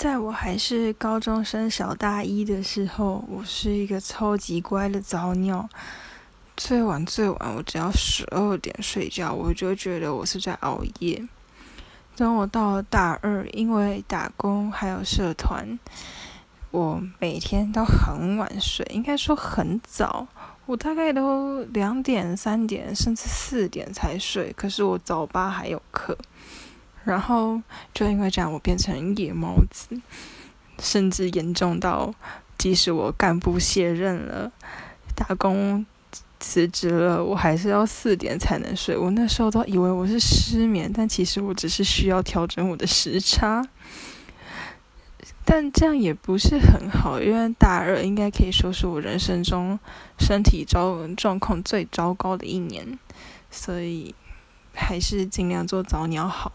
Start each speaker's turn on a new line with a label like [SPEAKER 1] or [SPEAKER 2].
[SPEAKER 1] 在我还是高中生小大一的时候，我是一个超级乖的早鸟。最晚最晚，我只要十二点睡觉，我就觉得我是在熬夜。等我到了大二，因为打工还有社团，我每天都很晚睡，应该说很早。我大概都两点、三点，甚至四点才睡。可是我早八还有课，然后就因为这样，我变成夜猫子，甚至严重到，即使我干部卸任了，打工。辞职了，我还是要四点才能睡。我那时候都以为我是失眠，但其实我只是需要调整我的时差。但这样也不是很好，因为大二应该可以说是我人生中身体状状况最糟糕的一年，所以还是尽量做早鸟好。